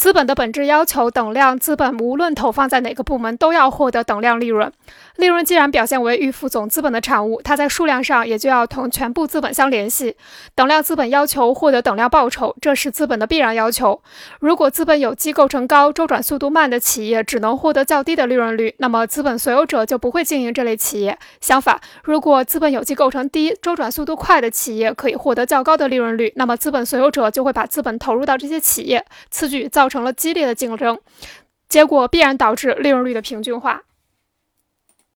资本的本质要求等量资本，无论投放在哪个部门，都要获得等量利润。利润既然表现为预付总资本的产物，它在数量上也就要同全部资本相联系。等量资本要求获得等量报酬，这是资本的必然要求。如果资本有机构成高、周转速度慢的企业只能获得较低的利润率，那么资本所有者就不会经营这类企业。相反，如果资本有机构成低、周转速度快的企业可以获得较高的利润率，那么资本所有者就会把资本投入到这些企业。此举造成了激烈的竞争，结果必然导致利润率的平均化。